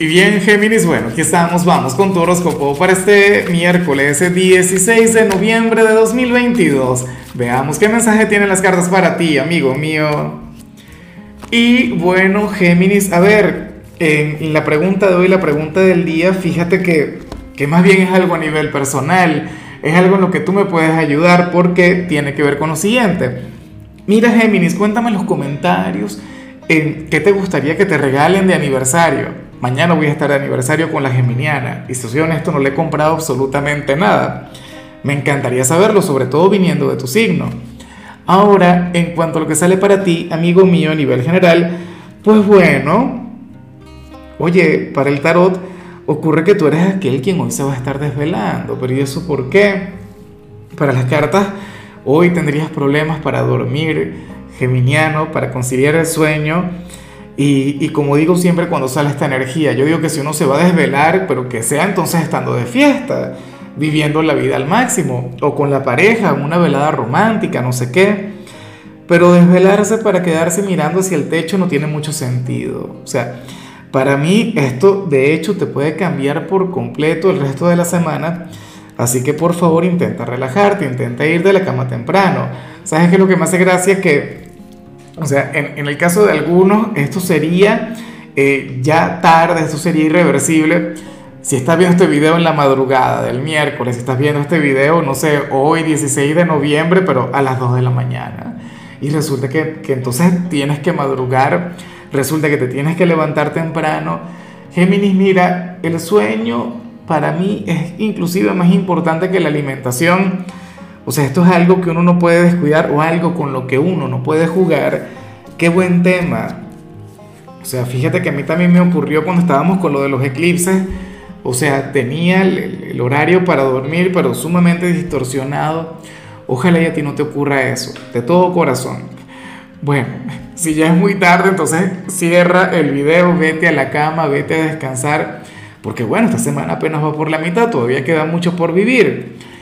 Y bien, Géminis, bueno, aquí estamos, vamos con tu horóscopo para este miércoles 16 de noviembre de 2022. Veamos qué mensaje tienen las cartas para ti, amigo mío. Y bueno, Géminis, a ver, en la pregunta de hoy, la pregunta del día, fíjate que, que más bien es algo a nivel personal, es algo en lo que tú me puedes ayudar porque tiene que ver con lo siguiente. Mira, Géminis, cuéntame en los comentarios en qué te gustaría que te regalen de aniversario. Mañana voy a estar de aniversario con la Geminiana y si soy honesto no le he comprado absolutamente nada. Me encantaría saberlo, sobre todo viniendo de tu signo. Ahora, en cuanto a lo que sale para ti, amigo mío, a nivel general, pues bueno, oye, para el tarot ocurre que tú eres aquel quien hoy se va a estar desvelando, pero ¿y eso por qué? Para las cartas, hoy tendrías problemas para dormir, geminiano, para conciliar el sueño y, como digo siempre cuando sale esta energía, yo digo que si uno se va a desvelar, pero que sea entonces estando de fiesta, viviendo la vida al máximo, o con la pareja, una velada romántica, no sé qué. Pero desvelarse para quedarse mirando hacia el techo no tiene mucho sentido. O sea, para mí esto de hecho te puede cambiar por completo el resto de la semana. Así que por favor intenta relajarte, intenta ir de la cama temprano. ¿Sabes qué lo que me hace gracia? Que o sea, en, el caso de algunos, esto sería eh, ya tarde, esto sería irreversible. Si estás viendo este video en la madrugada del miércoles, si estás viendo este video, no sé, hoy 16 de noviembre, pero a las 2 de la mañana, y resulta que, que entonces tienes que madrugar, resulta que te tienes que levantar temprano. Géminis, mira, el sueño para mí es inclusive más importante que la alimentación o sea, esto es algo que uno no puede descuidar o algo con lo que uno no puede jugar. Qué buen tema. O sea, fíjate que a mí también me ocurrió cuando estábamos con lo de los eclipses. O sea, tenía el, horario para dormir, pero sumamente distorsionado. Ojalá y a ti no te ocurra eso, de todo corazón. Bueno, si ya es muy tarde, entonces cierra el video, vete a la cama, vete a descansar, porque bueno, esta semana apenas va por la mitad, todavía queda mucho por vivir.